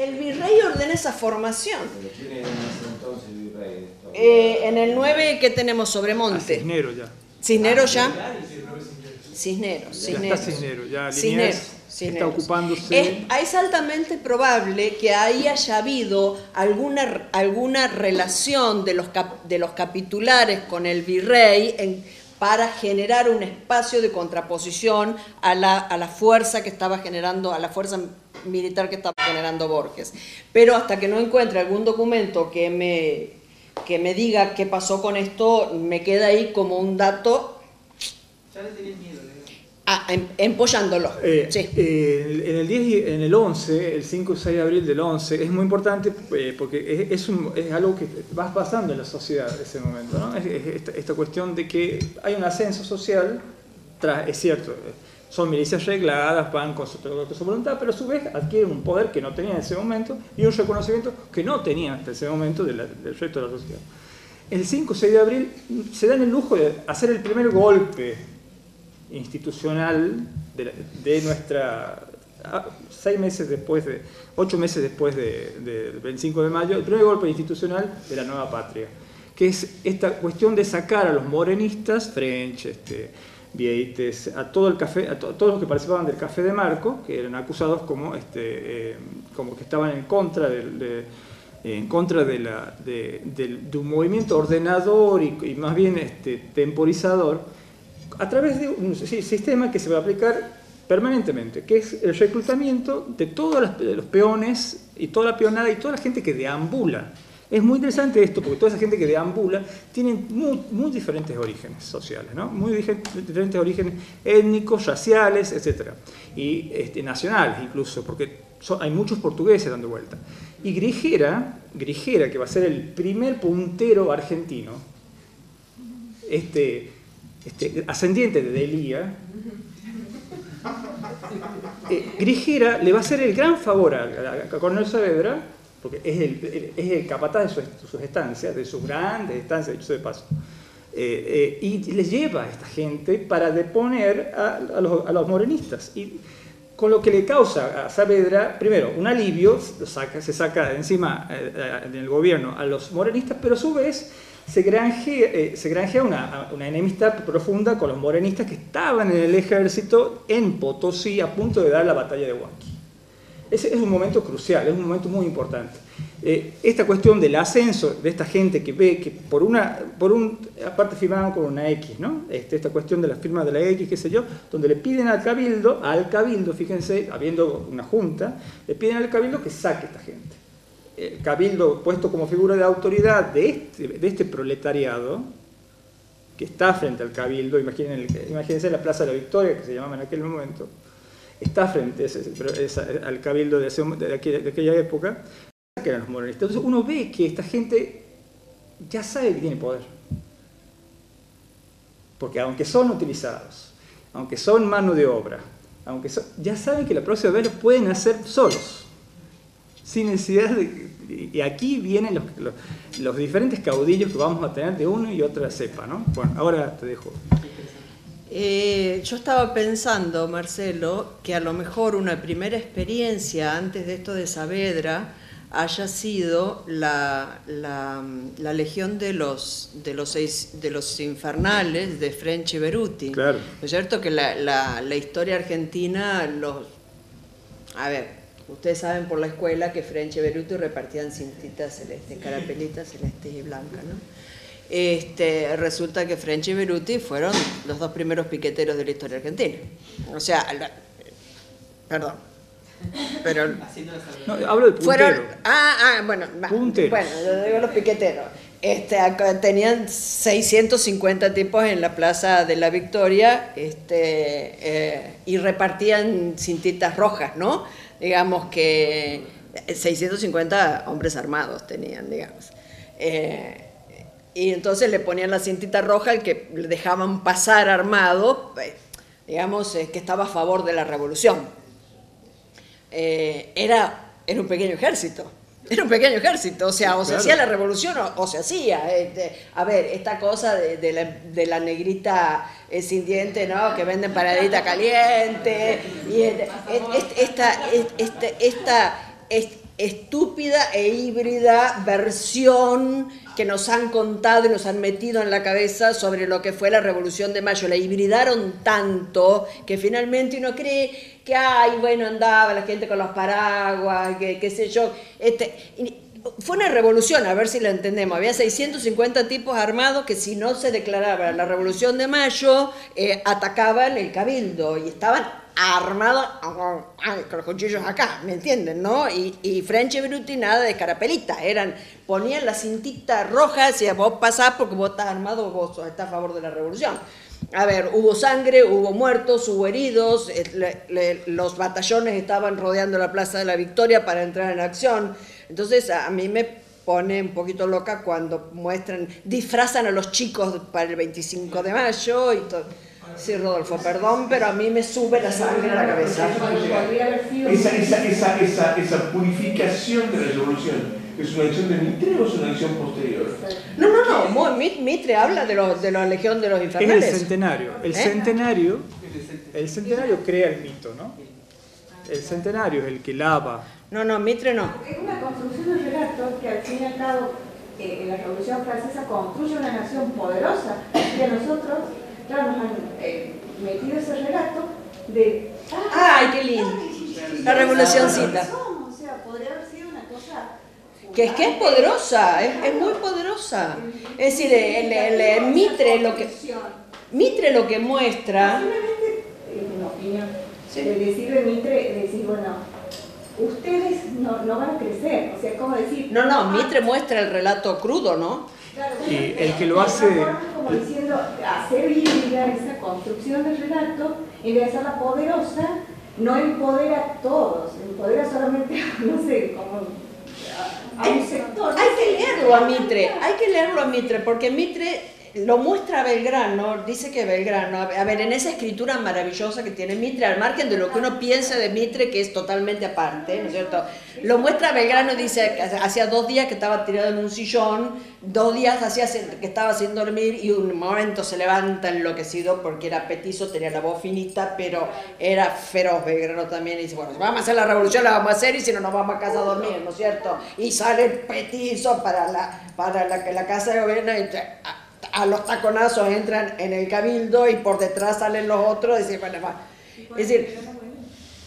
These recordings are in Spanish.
El virrey ordena esa formación. Eh, en el 9, ¿qué tenemos? Sobremonte. Cisneros ya. ¿Cisneros ya? Cisneros, Cisneros. Ya está Cisneros, ya Cisneros, Cisneros. está ocupándose. Es, es altamente probable que ahí haya habido alguna, alguna relación de los, cap- de los capitulares con el virrey en- para generar un espacio de contraposición a la, a la fuerza que estaba generando, a la fuerza militar que estaba generando Borges. Pero hasta que no encuentre algún documento que me, que me diga qué pasó con esto, me queda ahí como un dato ah, em- empollándolo. Eh, sí. eh, en el 10 y en el 11, el 5 y 6 de abril del 11, es muy importante eh, porque es, es un- es algo que va pasando en la sociedad en ese momento. ¿no? Es- es esta, esta cuestión de que hay un ascenso social, tras, es cierto, son milicias regladas, van con su, con su voluntad, pero a su vez adquieren un poder que no tenían en ese momento y un reconocimiento que no tenían hasta ese momento de la- del resto de la sociedad. El 5 y 6 de abril se dan el lujo de hacer el primer golpe institucional de, la- de nuestra ah, seis meses después de ocho meses después de- de- del 25 de mayo el primer golpe institucional de la nueva patria que es esta cuestión de sacar a los morenistas French este, Vieites a todo el café a to- todos los que participaban del café de Marco que eran acusados como este eh, como que estaban en contra de- en contra de, la, de, del- de un movimiento ordenador y, más bien este, temporizador, a través de un si- sistema que se va a aplicar permanentemente, que es el reclutamiento de todos de los peones y toda la peonada y toda la gente que deambula. Es muy interesante esto, porque toda esa gente que deambula tiene muy, muy diferentes orígenes sociales, muy dife- diferentes orígenes étnicos, raciales, etc. Y este, nacionales incluso, porque son- hay muchos portugueses dando vuelta. Y Grigera, Grigera, que va a ser el primer puntero argentino, este, este, ascendiente de Delía, eh, le va a hacer el gran favor a, a- a Coronel Saavedra, porque es el, capataz de sus, estancias, de sus grandes estancias, dicho de paso, eh, eh, y le lleva a esta gente para deponer a, los, morenistas. Y con lo que le causa a Saavedra, primero, un alivio, se saca encima eh, del gobierno a los morenistas, pero a su vez se granjea, se granjea una, una enemistad profunda con los morenistas que estaban en el ejército en Potosí a punto de dar la batalla de Huanqui. Ese es un momento crucial, es un momento muy importante. Eh, esta cuestión del ascenso de esta gente que ve que por una, por un, aparte firmaban con una X, ¿no? Este, esta cuestión de la firma de la X, qué sé yo, donde le piden al cabildo, al cabildo, fíjense, habiendo una junta, le piden al cabildo que saque esta gente. El cabildo puesto como figura de autoridad de este, de este proletariado, que está frente al cabildo, imagínense la Plaza de la Victoria, que se llamaba en aquel momento, está frente al cabildo de, ese- aquella, de aquella época, que eran los morenistas. Entonces uno ve que esta gente ya sabe que tiene poder. Porque aunque son utilizados, aunque son mano de obra, aunque ya saben que la próxima vez lo pueden hacer solos, sin necesidad de... Y aquí vienen los, diferentes caudillos que vamos a tener de uno y otra cepa, ¿no? Bueno, ahora te dejo. Eh, yo estaba pensando, Marcelo, que a lo mejor una primera experiencia antes de esto de Saavedra haya sido la, la- la legión de los, de, los seis- de los infernales de French y Beruti. Claro. ¿No es cierto que la, la- la historia argentina, los... A ver, ustedes saben por la escuela que French y Beruti repartían cintitas celestes, carapelitas celestes y blancas, ¿no? Este, resulta que French y Beruti fueron los dos primeros piqueteros de la historia argentina. O sea, la- perdón, pero No, hablo de puntero. fueron, ah, ah, bueno, va, Punteros. bueno, yo digo los piqueteros. Este, tenían 650 tipos en la Plaza de la Victoria este, eh, y repartían cintitas rojas, ¿no? Digamos que 650 hombres armados tenían, digamos. Eh, y entonces le ponían la cintita roja al que le dejaban pasar armado, eh, digamos, eh, que estaba a favor de la revolución eh, era, era un pequeño ejército. Era un pequeño ejército, o sea, o se Claro. hacía la revolución o, o se hacía. a ver, esta cosa de, de la, de la negrita eh, sin diente, ¿no? Que venden paradita caliente. Y esta, este- esta, est- estúpida e híbrida versión que nos han contado y nos han metido en la cabeza sobre lo que fue la Revolución de Mayo. La hibridaron tanto que finalmente uno cree que, ay, bueno, andaba la gente con los paraguas, que qué sé yo. Este, fue una revolución, a ver si la entendemos. Había 650 tipos armados que si no se declaraba la Revolución de Mayo, eh, atacaban el cabildo y estaban armados con los cuchillos acá, ¿me entienden? ¿no? Y, y French y Bruti nada de carapelita, eran, ponían la cintita roja, decía vos pasás porque vos estás armado, vos estás a favor de la revolución. A ver, hubo sangre, hubo muertos, hubo heridos, eh, los batallones estaban rodeando la Plaza de la Victoria para entrar en acción. Entonces a mí me pone un poquito loca cuando muestran, disfrazan a los chicos para el 25 de mayo y todo. Sí, Rodolfo, perdón, pero a mí me sube la sangre a la cabeza. Esa, esa, esa, esa, esa purificación de la revolución. ¿Es una acción de Mitre o es una acción posterior? No, no, no. Mitre habla de, los, de la Legión de los Infernales. Es el centenario. El ¿Eh? centenario, el centenario crea el mito, ¿no? El centenario es el que lava. No, no, Mitre no. Es una construcción de relato que al fin y al cabo eh, la Revolución Francesa construye una nación poderosa y a nosotros, claro, nos han eh, metido ese relato de... ¡Ay, qué lindo! La revolucioncita. O sea, podría haber sido una cosa... Que es que es poderosa, es, es muy poderosa. Es decir, el, el, el, Mitre lo que... Mitre lo que muestra... En opinión, sí. de Mitre, decir, bueno, ustedes no, no, van a crecer. O sea, ¿cómo decir? No, no, Mitre muestra el relato crudo, ¿no? Claro, y el que lo hace... Como diciendo, hacer híbrida esa construcción del relato, en vez de hacerla poderosa, no empodera a todos, empodera solamente, no sé, como a, a un sector. Hay que leerlo a Mitre, hay que leerlo a Mitre, porque Mitre lo muestra Belgrano, dice que Belgrano, a ver, en esa escritura maravillosa que tiene Mitre, al margen de lo que uno piensa de Mitre, que es totalmente aparte, ¿no es cierto? Lo muestra Belgrano, dice, hacía dos días que estaba tirado en un sillón, dos días hacía que estaba sin dormir y un momento se levanta enloquecido porque era petizo, tenía la voz finita, pero era feroz Belgrano también, y dice, bueno, vamos a hacer la revolución, la vamos a hacer y si no nos vamos a casa a dormir, ¿no es cierto? Y sale petizo para la, para la, la casa de gobierno y a los taconazos entran en el cabildo y por detrás salen los otros. Es decir, es decir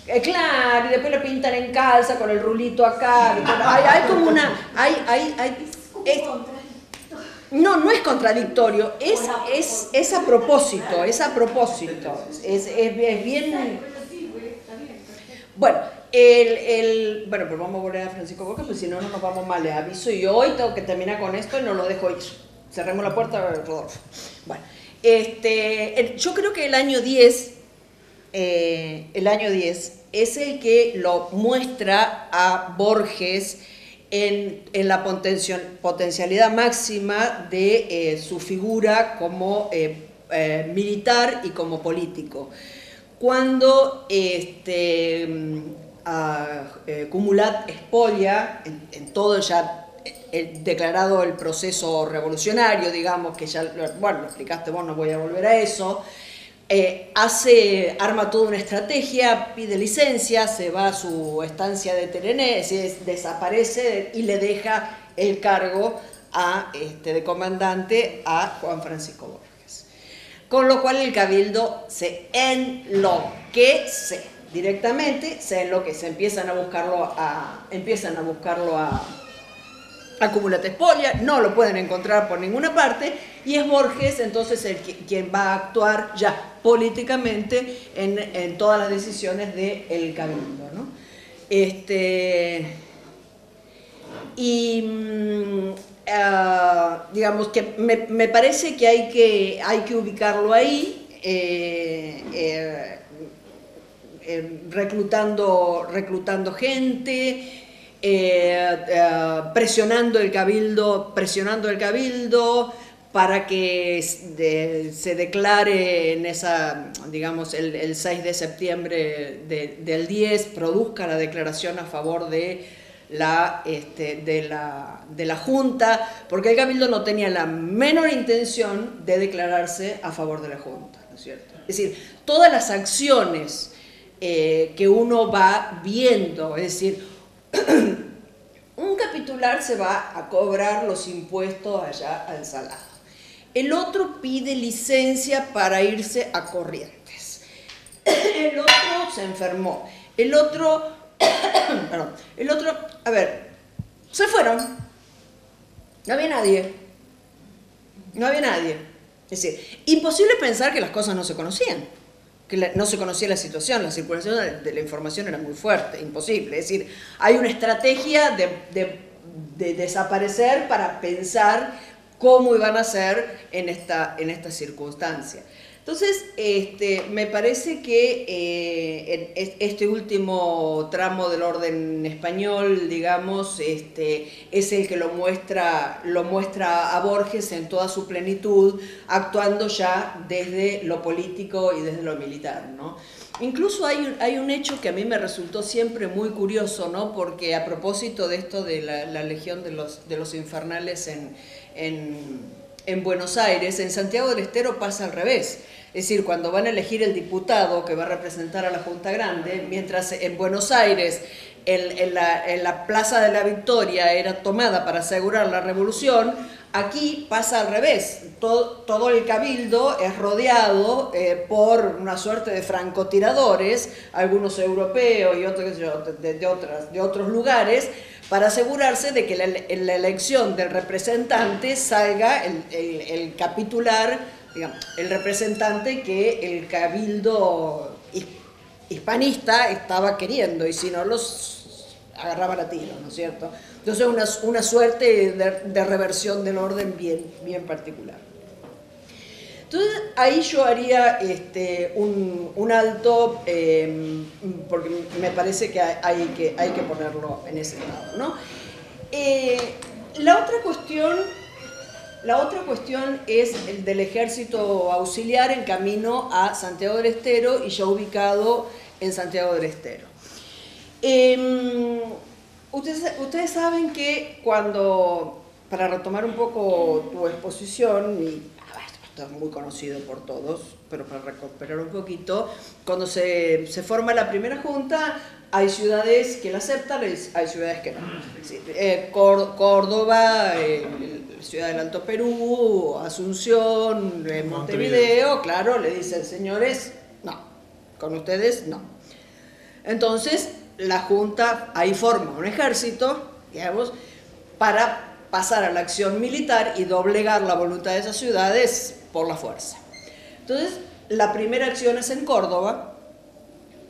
eh, claro, y después lo pintan en calza con el rulito acá. Hay, hay como una. Hay, hay, hay, es, no, no es contradictorio, es, es, es a propósito, es a propósito. Es, es, es bien. Bueno, el, el, bueno, pues vamos a volver a Francisco Boca, pues si no, no nos vamos mal. Les aviso y hoy tengo que terminar con esto y no lo dejo ir cerremos la puerta, Rodolfo. Bueno, este, yo creo que el año 10, eh, el año 10 es el que lo muestra a Borges en, la potencialidad máxima de eh, su figura como eh, militar y como político. Cuando este, mm, a, Cumulat expolia en, en todo ya el, declarado el proceso revolucionario, digamos, que ya, bueno, lo explicaste vos, no voy a volver a eso, eh, hace, arma toda una estrategia, pide licencia, se va a su estancia de Terené, desaparece y le deja el cargo a, este, de comandante a Juan Francisco Borges. Con lo cual el cabildo se enloquece directamente, se enloquece, empiezan a buscarlo a, empiezan a buscarlo a acumulate espolia, no lo pueden encontrar por ninguna parte, y es Borges entonces el quien va a actuar ya políticamente en, en todas las decisiones del el cabildo. ¿no? Este, y uh, digamos que me, me, parece que hay que, hay que ubicarlo ahí. Eh, eh, eh, reclutando, reclutando gente, eh, eh, presionando el cabildo, presionando el cabildo para que se declare en esa, digamos, el, el 6 de septiembre de, del 10, produzca la declaración a favor de la, este, de, la, de la Junta, porque el Cabildo no tenía la menor intención de declararse a favor de la Junta, ¿no es cierto? Es decir, todas las acciones eh, que uno va viendo, es decir, capitular se va a cobrar los impuestos allá al salado. El otro pide licencia para irse a Corrientes. El otro se enfermó. El otro, perdón, el otro, a ver, se fueron. No había nadie. No había nadie. Es decir, imposible pensar que las cosas no se conocían, no se conocía la situación, la circulación de, la información era muy fuerte, imposible. Es decir, hay una estrategia de, de desaparecer para pensar cómo iban a ser en esta, en esta circunstancia. Entonces, este, me parece que eh, este último tramo del orden español, digamos, este, es el que lo muestra, lo muestra a Borges en toda su plenitud, actuando ya desde lo político y desde lo militar. ¿no? Incluso hay un, hay un hecho que a mí me resultó siempre muy curioso, ¿no? porque a propósito de esto de la, Legión de los, de los Infernales en, en, en Buenos Aires, en Santiago del Estero pasa al revés. Es decir, cuando van a elegir el diputado que va a representar a la Junta Grande, mientras en Buenos Aires en, la, Plaza de la Victoria era tomada para asegurar la revolución, aquí pasa al revés. Todo, el cabildo es rodeado eh, por una suerte de francotiradores, algunos europeos y otros de, otros lugares, para asegurarse de que en la elección del representante salga el, el capitular el representante que el cabildo hispanista estaba queriendo y si no los agarraban a tiro, ¿no es cierto? Entonces una, una suerte de, reversión del orden bien, bien particular. Entonces ahí yo haría este, un, alto, em, porque me parece que hay, que hay que ponerlo en ese lado. ¿no? Eh, la otra cuestión la otra cuestión es el del ejército auxiliar en camino a Santiago del Estero y ya ubicado en Santiago del Estero. Em, ustedes, saben que cuando, para retomar un poco tu exposición, y esto es muy conocido por todos, pero para recuperar un poquito, cuando se, forma la primera junta, hay ciudades que la aceptan, hay ciudades que no. Eh, Córdoba, Ciudad del Alto Perú, Asunción, eh, Montevideo, claro, le dicen, señores, no, con ustedes no. Entonces, la Junta ahí forma un ejército, digamos, para pasar a la acción militar y doblegar la voluntad de esas ciudades por la fuerza. Entonces, la primera acción es en Córdoba,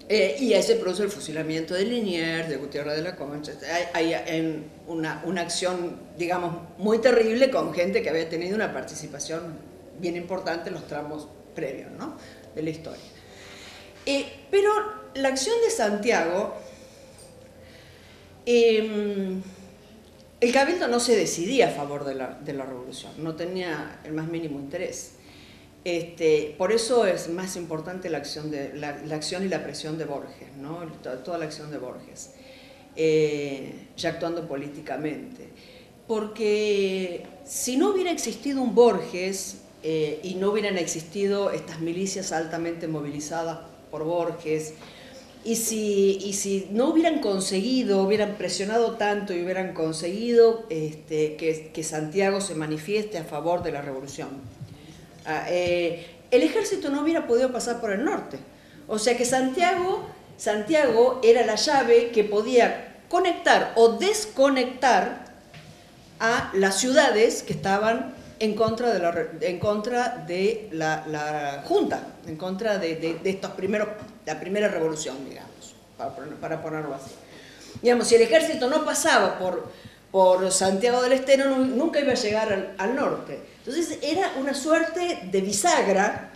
eh, y ahí se produce el fusilamiento de Liniers, de Gutiérrez de la Concha. Hay, hay una, una, acción, digamos, muy terrible con gente que había tenido una participación bien importante en los tramos previos ¿no? de la historia. Eh, pero la acción de Santiago, em, el cabildo no se decidía a favor de la, de la revolución, no tenía el más mínimo interés. Este, por eso es más importante la acción, y la presión de Borges, toda, la acción de Borges, eh, ya actuando políticamente. Porque si no hubiera existido un Borges eh, y no hubieran existido estas milicias altamente movilizadas por Borges, y si, no hubieran conseguido, hubieran presionado tanto y hubieran conseguido este, que, que Santiago se manifieste a favor de la revolución, eh, el ejército no hubiera podido pasar por el norte. O sea que Santiago, Santiago era la llave que podía conectar o desconectar a las ciudades que estaban en contra de la, en contra de la, Junta, en contra de, estos primeros, la primera revolución, digamos, para, ponerlo así. Digamos, si el ejército no pasaba por, por Santiago del Estero, nunca iba a llegar al norte. Entonces era una suerte de bisagra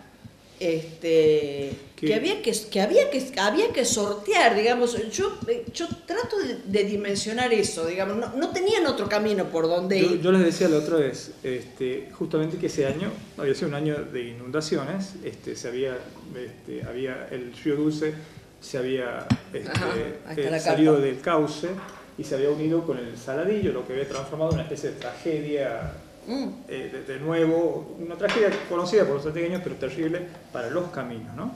este, que, había que, que, había que, había que sortear, digamos. Yo, yo trato de, dimensionar eso, digamos. No, tenían otro camino por donde ir. Yo les decía la otra vez, este, justamente que ese año había sido un año de inundaciones, este, se había, este, había el río Dulce se había este, eh, salido del cauce y se había unido con el Saladillo, lo que había transformado en una especie de tragedia Mm. Eh, de, nuevo, una tragedia conocida por los strategueños, pero terrible para los caminos, ¿no?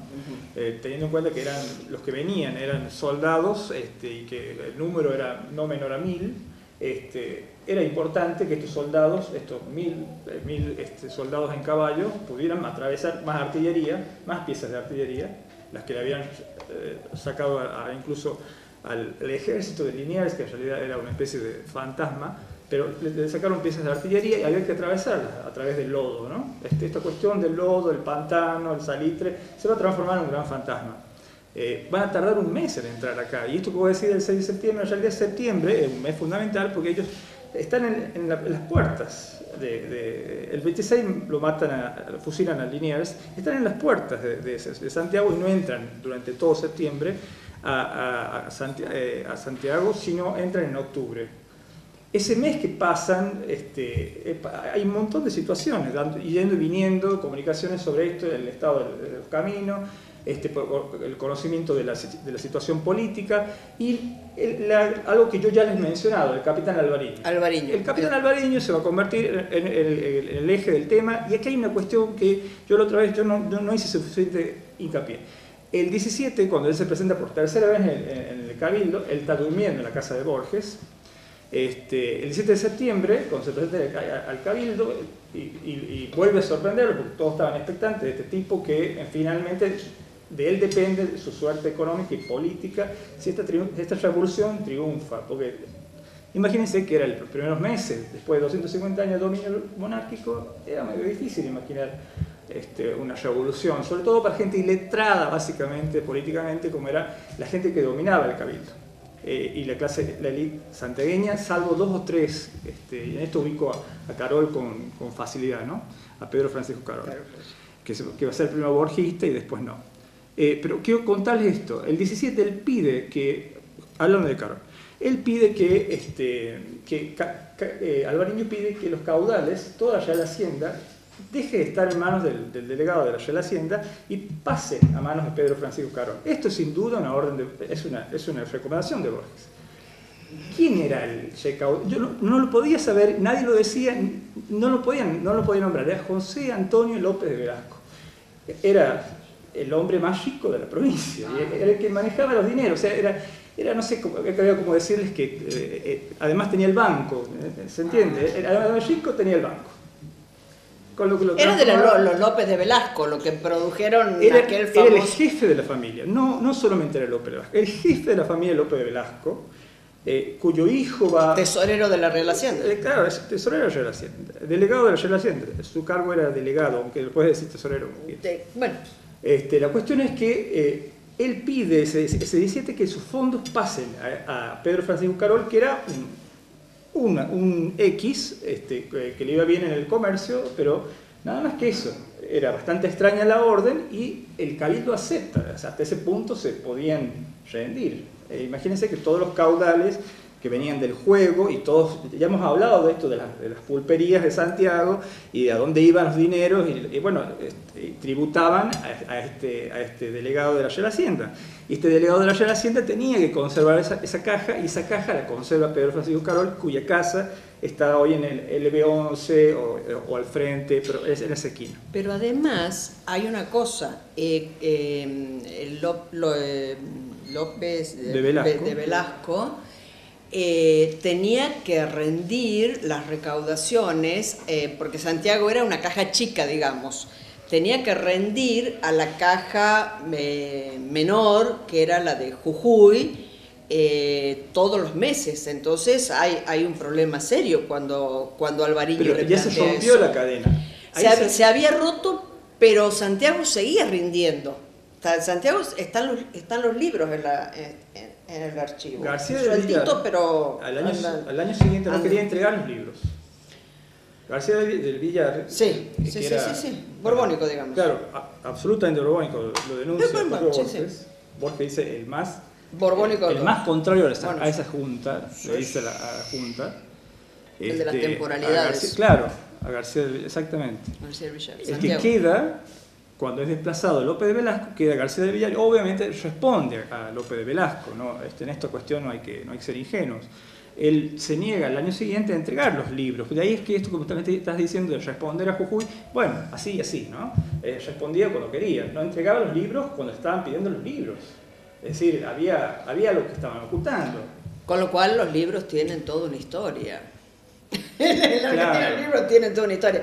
Eh, teniendo en cuenta que eran los que venían eran soldados este, y que el número era no menor a mil, este, era importante que estos soldados, estos mil, eh, mil este, soldados en caballo, pudieran atravesar más artillería, más piezas de artillería, las que le habían eh, sacado a, incluso al, ejército de Liniers, que en realidad era una especie de fantasma, pero le, sacaron piezas de artillería y había que atravesarlas a través del lodo. ¿no? Este, esta cuestión del lodo, el pantano, el salitre, se va a transformar en un gran fantasma. Eh, van a tardar un mes en entrar acá. Y esto que voy a decir del 6 de septiembre, en realidad septiembre es un mes fundamental porque ellos están en, las puertas. De, el 26 lo matan, a, lo fusilan a Liniers, están en las puertas de, Santiago y no entran durante todo septiembre a, eh, a, Santiago, sino entran en octubre. Ese mes que pasan, este, hay un montón de situaciones, yendo y viniendo, comunicaciones sobre esto, el estado de los caminos, este, el conocimiento de la, de la, situación política y algo que yo ya les he mencionado, el capitán Alvariño. Alvariño. El capitán Alvariño se va a convertir en, el, eje del tema y aquí hay una cuestión que yo la otra vez yo no, no, hice suficiente hincapié. El 17, cuando él se presenta por tercera vez en, el Cabildo, él está durmiendo en la casa de Borges. Este, el 17 de septiembre, cuando se presenta al Cabildo, y, y, vuelve a sorprenderlo, porque todos estaban expectantes de este tipo que finalmente de él depende su suerte económica y política si esta, esta revolución triunfa. Porque imagínense que eran los primeros meses, después de 250 años de dominio monárquico, era muy difícil imaginar este, una revolución, sobre todo para gente iletrada básicamente políticamente, como era la gente que dominaba el cabildo. Eh, y la clase, la élite santiagueña, salvo dos o tres, este, y en esto ubico a, Carol con, con, facilidad, ¿no? a Pedro Francisco Carol, que, que va a ser el primero borgista y después no. Eh, pero quiero contarles esto. El 17 él pide que, hablando de Carol, él pide que, este, que eh, Alvariño pide que los caudales, toda la Real Hacienda, deje de estar en manos del, delegado de la Real Hacienda y pase a manos de Pedro Francisco Carol. Esto es sin duda una orden de, es, una, es una recomendación de Borges. ¿Quién era el Checaudal? Yo no, no, lo podía saber, nadie lo decía, no lo podían, no lo podía nombrar. Era José Antonio López de Velasco. Era el hombre más rico de la provincia, era el que manejaba los dineros, o sea, era, era no sé cómo, como decirles que eh, eh, además tenía el banco, ¿se entiende? Ah. Además de rico tenía el banco. Era de los López de Velasco, lo que produjeron era, aquel famoso... Era el jefe de la familia, no, no solamente era López de Velasco, el jefe de la familia López de Velasco, cuyo hijo va... Tesorero de la Real Hacienda. claro, es tesorero de la Real Hacienda, delegado de la Real Hacienda, su cargo era delegado, aunque después decir tesorero. bueno, este, la cuestión es que eh, él pide ese, ese, 17 que sus fondos pasen a, Pedro Francisco Carol, que era un, un X este, que, le iba bien en el comercio, pero nada más que eso. Era bastante extraña la orden y el cabildo acepta. hasta ese punto se podían rendir. Eh, imagínense que todos los caudales que venían del juego y todos, ya hemos hablado de esto, de, las pulperías de Santiago y de a dónde iban los dineros y, bueno, este, tributaban a, este, a este delegado de la Real Hacienda. Y este delegado de la Real Hacienda tenía que conservar esa, esa, caja y esa caja la conserva Pedro Francisco Carol, cuya casa está hoy en el LB11 o, al frente, pero es en esa esquina. Pero además hay una cosa, eh, eh, eh López de Velasco eh, tenía que rendir las recaudaciones, eh, porque Santiago era una caja chica, digamos, tenía que rendir a la caja eh, menor, que era la de Jujuy, todos los meses. Entonces hay, hay un problema serio cuando, cuando Alvarillo pero ya se rompió la cadena. Se, había roto, pero Santiago seguía rindiendo. Santiago están los, están los libros en la, en el archivo. García del Villar, pero al año, al año siguiente no quería entregar los libros. García del Villar. Sí, sí, sí, sí, Borbónico, digamos. Claro, absolutamente borbónico. Lo denuncia Borges. Borges dice el más. Borbónico. El, más contrario a esa, a esa junta, le dice a la, junta. El de las este, temporalidades. claro, a García del exactamente. García del Villar. El que queda cuando es desplazado López de Velasco, queda García de Villar, obviamente responde a López de Velasco, ¿no? Este, en esta cuestión no hay, que, no hay que ser ingenuos. Él se niega el año siguiente a entregar los libros. De ahí es que esto que también estás diciendo de responder a Jujuy, bueno, así y así, ¿no? Eh, respondía cuando quería, no entregaba los libros cuando estaban pidiendo los libros. Es decir, había, había lo que estaban ocultando. Con lo cual los libros tienen toda una historia. los libros tienen toda una historia.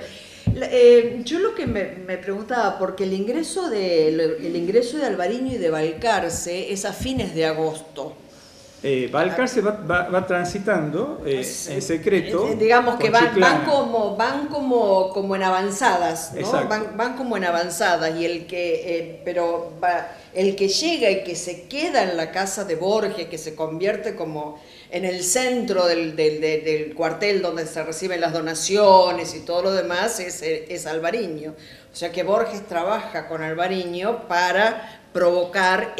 Eh, yo lo que me, preguntaba, porque el ingreso, de, el ingreso de Alvariño y de Balcarce es a fines de agosto. Eh, Balcarce va, transitando eh, en secreto. Digamos que van, como, van como, como en avanzadas, Van, como en avanzadas y el que, pero el que llega y que se queda en la casa de Borges, que se convierte como en el centro del, cuartel donde se reciben las donaciones y todo lo demás, es, es Alvariño. O sea que Borges trabaja con Alvariño para provocar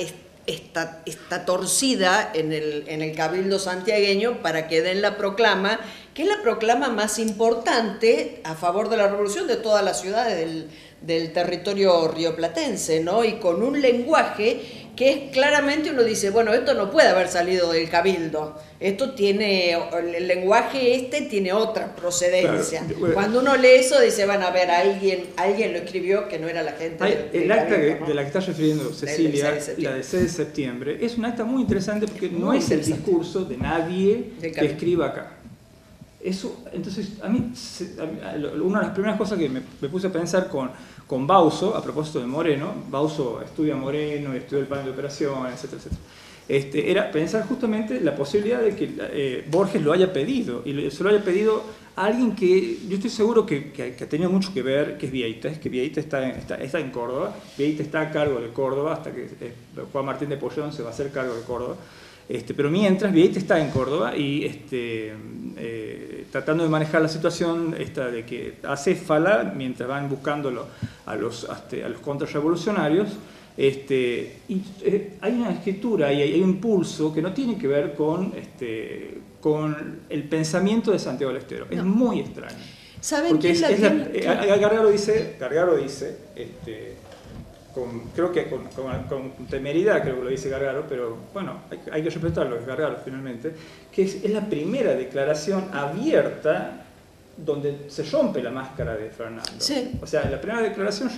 esta, esta torcida en el, en el cabildo santiagueño para que den la proclama, que es la proclama más importante a favor de la revolución de todas las ciudades del, del territorio rioplatense, ¿no? Y con un lenguaje que es claramente uno dice, bueno, esto no puede haber salido del cabildo, esto tiene, el lenguaje este tiene otra procedencia. Cuando uno lee eso dice, van a ver, alguien, alguien lo escribió que no era la gente. el acta de la que está refiriendo Cecilia, la de 6 de septiembre, es un acta muy interesante porque no es el discurso de nadie que escriba acá. Eso, entonces, a mí, una de las primeras cosas que me, puse a pensar con, con Bauso, a propósito de Moreno, Bauso estudia Moreno, estudia el plan de operaciones, etcétera, etcétera, este, era pensar justamente la posibilidad de que eh, Borges lo haya pedido, y se lo haya pedido a alguien que yo estoy seguro que, que, ha tenido mucho que ver, que es Vieites, que Vieites está en, está, está en Córdoba, Vieites está a cargo de Córdoba, hasta que eh, Juan Martín de Pollón se va a hacer cargo de Córdoba, este, pero mientras, Vieites está en Córdoba y este, eh, tratando de manejar la situación esta de que acéfala, mientras van buscándolo a los, este, a los contrarrevolucionarios, este, y, eh, hay una escritura y hay, un impulso que no tiene que ver con, este, con el pensamiento de Santiago del Estero. Es muy extraño. ¿Saben qué es, la, eh, Gargaro dice, Gargaro dice este, creo que con, temeridad, creo que lo dice Gargaro, pero bueno, hay, que respetarlo, es Gargaro finalmente, que es, la primera declaración abierta donde se rompe la máscara de Fernando. O sea, la primera declaración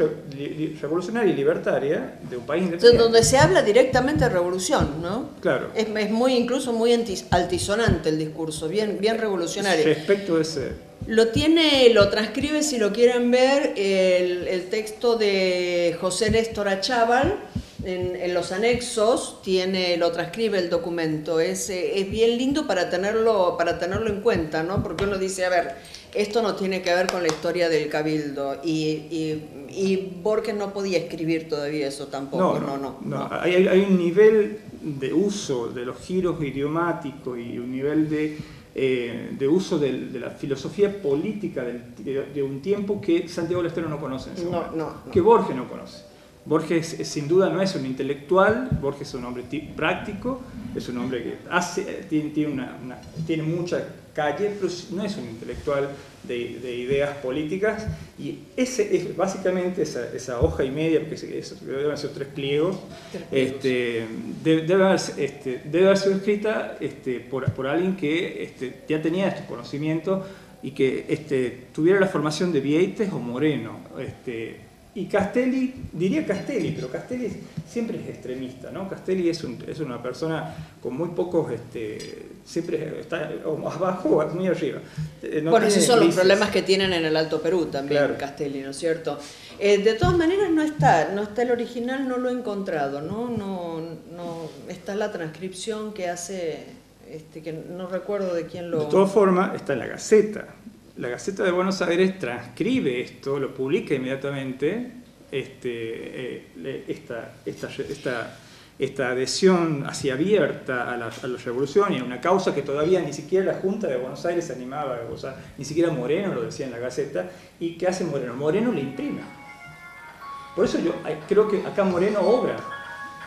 revolucionaria y libertaria de un país independiente. Donde se habla directamente de revolución, ¿no? Claro. Es, es muy, incluso muy altisonante el discurso, bien, bien revolucionario. Respecto a ese lo tiene, lo transcribe, si lo quieren ver, el, texto de José Néstor Achával, en, los anexos, tiene, lo transcribe el documento. Es, es bien lindo para tenerlo, para tenerlo en cuenta, ¿no? Porque uno dice, a ver, esto no tiene que ver con la historia del cabildo. Y, y, Borges no podía escribir todavía eso tampoco, no, no. no, Hay, hay un nivel de uso de los giros idiomáticos y un nivel de eh, de uso de, la filosofía política de, un tiempo que Santiago Lestero no conoce, que Borges no conoce. Borges sin duda no es un intelectual, Borges es un hombre práctico, es un hombre que hace, tiene, una, tiene mucha calle, pero no es un intelectual de, ideas políticas. Y ese es básicamente esa, hoja y media, porque deben ser tres pliegos, este, debe, haber, este, debe, haber, sido escrita este, por, por, alguien que ya tenía este conocimiento y que tuviera la formación de Vieites o Moreno. Este, y Castelli, diría Castelli, pero Castelli siempre es extremista, ¿no? Castelli es, es una persona con muy pocos, este, siempre está abajo o muy arriba. Eh, bueno, esos son los problemas que tienen en el Alto Perú también, Castelli, ¿no es cierto? Eh, de todas maneras no está, no está el original, no lo he encontrado, ¿no? No, no está la transcripción que hace, este, que no recuerdo de quién lo... De todas formas, está en la Gaceta, la Gaceta de Buenos Aires transcribe esto, lo publica inmediatamente, este, eh, esta, adhesión así abierta a la, revolución y a una causa que todavía ni siquiera la Junta de Buenos Aires animaba, o sea, ni siquiera Moreno lo decía en la Gaceta, y ¿qué hace Moreno? Moreno le imprime. Por eso yo creo que acá Moreno obra,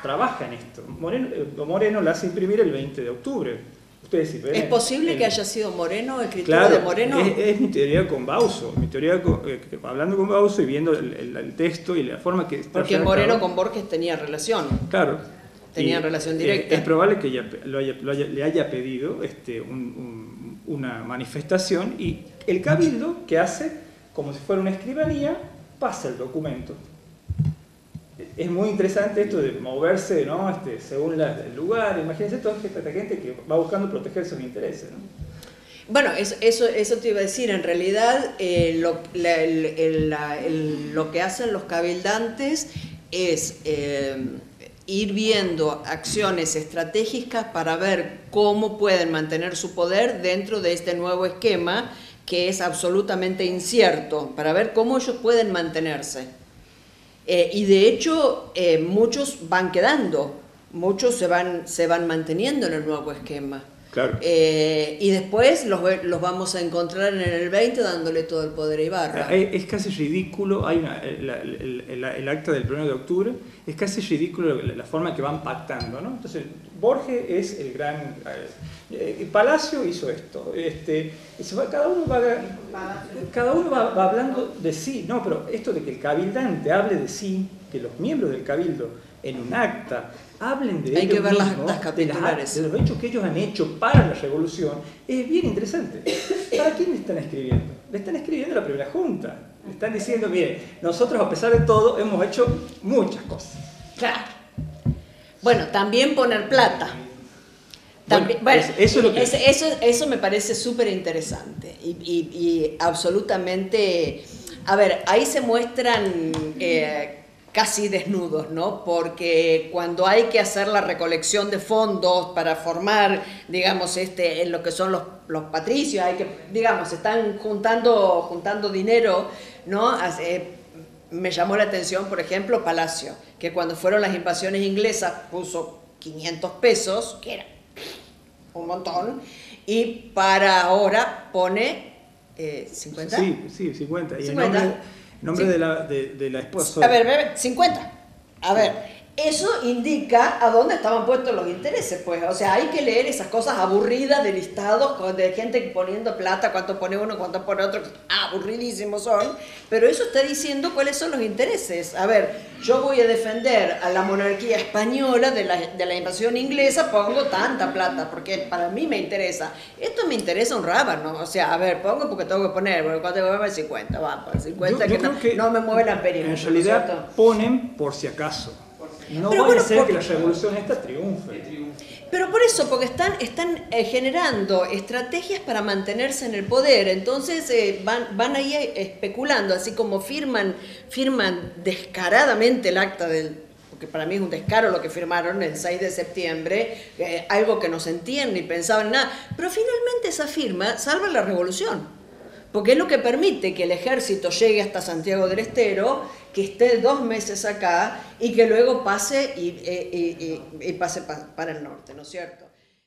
trabaja en esto. Moreno, eh, Moreno la hace imprimir el 20 de octubre, ¿Es posible que haya sido Moreno, escritor de Moreno? Es, mi teoría con Bauso, mi teoría eh, hablando con Bauso y viendo el, texto y la forma que está Porque Moreno con Borges tenía relación. Claro. Tenía relación directa. Es, probable que le haya pedido este, una manifestación y el cabildo que hace, como si fuera una escribanía, pasa el documento. Es muy interesante esto de moverse ¿no? este, según la, el lugar. Imagínense toda esta gente que va buscando proteger sus intereses. ¿no? Bueno, eso, eso, eso, te iba a decir, en realidad eh, lo, lo, que hacen los cabildantes es eh, ir viendo acciones estratégicas para ver cómo pueden mantener su poder dentro de este nuevo esquema que es absolutamente incierto, para ver cómo ellos pueden mantenerse. Eh, y de hecho, eh, muchos van quedando, muchos se van, se van manteniendo en el nuevo esquema. Claro. Eh, y después los, los, vamos a encontrar en el 20 dándole todo el poder a Ibarra. Es casi ridículo, hay una, la, el, el, el, acta del 1 de octubre, es casi ridículo la, la forma que van pactando. ¿no? Entonces, Borges es el gran... Eh, Palacio hizo esto, este, cada uno, va, cada uno va, va hablando de sí, no, pero esto de que el cabildante hable de sí, que los miembros del cabildo en un acta hablen de Hay ellos que ver mismos, las de, las, de, los hechos que ellos han hecho para la revolución, es bien interesante. ¿Para quién le están escribiendo? Le están escribiendo a la primera junta. Le están diciendo, mire, nosotros a pesar de todo hemos hecho muchas cosas. Claro. Bueno, también poner plata. También, bueno, bueno, eso, es lo que... eso, eso me parece súper interesante y, y, y, absolutamente... A ver, ahí se muestran eh, casi desnudos, ¿no? Porque cuando hay que hacer la recolección de fondos para formar, digamos, este, en lo que son los, los patricios, hay que, digamos, están juntando, juntando dinero, ¿no? Eh, me llamó la atención, por ejemplo, Palacio, que cuando fueron las invasiones inglesas puso 500 pesos, que era un montón, y para ahora pone eh, 50. Sí, sí, 50. Y 50. el nombre, nombre Sí. de, la, de, de la esposa. A ver, bebé, 50. A ver, eso indica a dónde estaban puestos los intereses, pues. O sea, hay que leer esas cosas aburridas de listados de gente poniendo plata, cuánto pone uno, cuánto pone otro. Aburridísimos son. Pero eso está diciendo cuáles son los intereses. A ver, yo voy a defender a la monarquía española de la, de la invasión inglesa, pongo tanta plata, porque para mí me interesa. Esto me interesa un rábano. O sea, a ver, pongo porque tengo que poner. Porque cuando voy a poner 50, va, pues 50 Yo- yo que, no, que no me mueve la perilla. En realidad ponen por si acaso. No Pero vaya bueno, a ser por- que la revolución esta triunfe. Pero por eso, porque están, están eh, generando estrategias para mantenerse en el poder, entonces eh, van, van ahí especulando, así como firman, firman descaradamente el acta del, porque para mí es un descaro lo que firmaron el 6 de septiembre, eh, algo que no sentían ni pensaban nada, pero finalmente esa firma salva la revolución. Porque es lo que permite que el ejército llegue hasta Santiago del Estero, que esté dos meses acá y que luego pase y, eh, pase pa- para el norte, ¿no es cierto?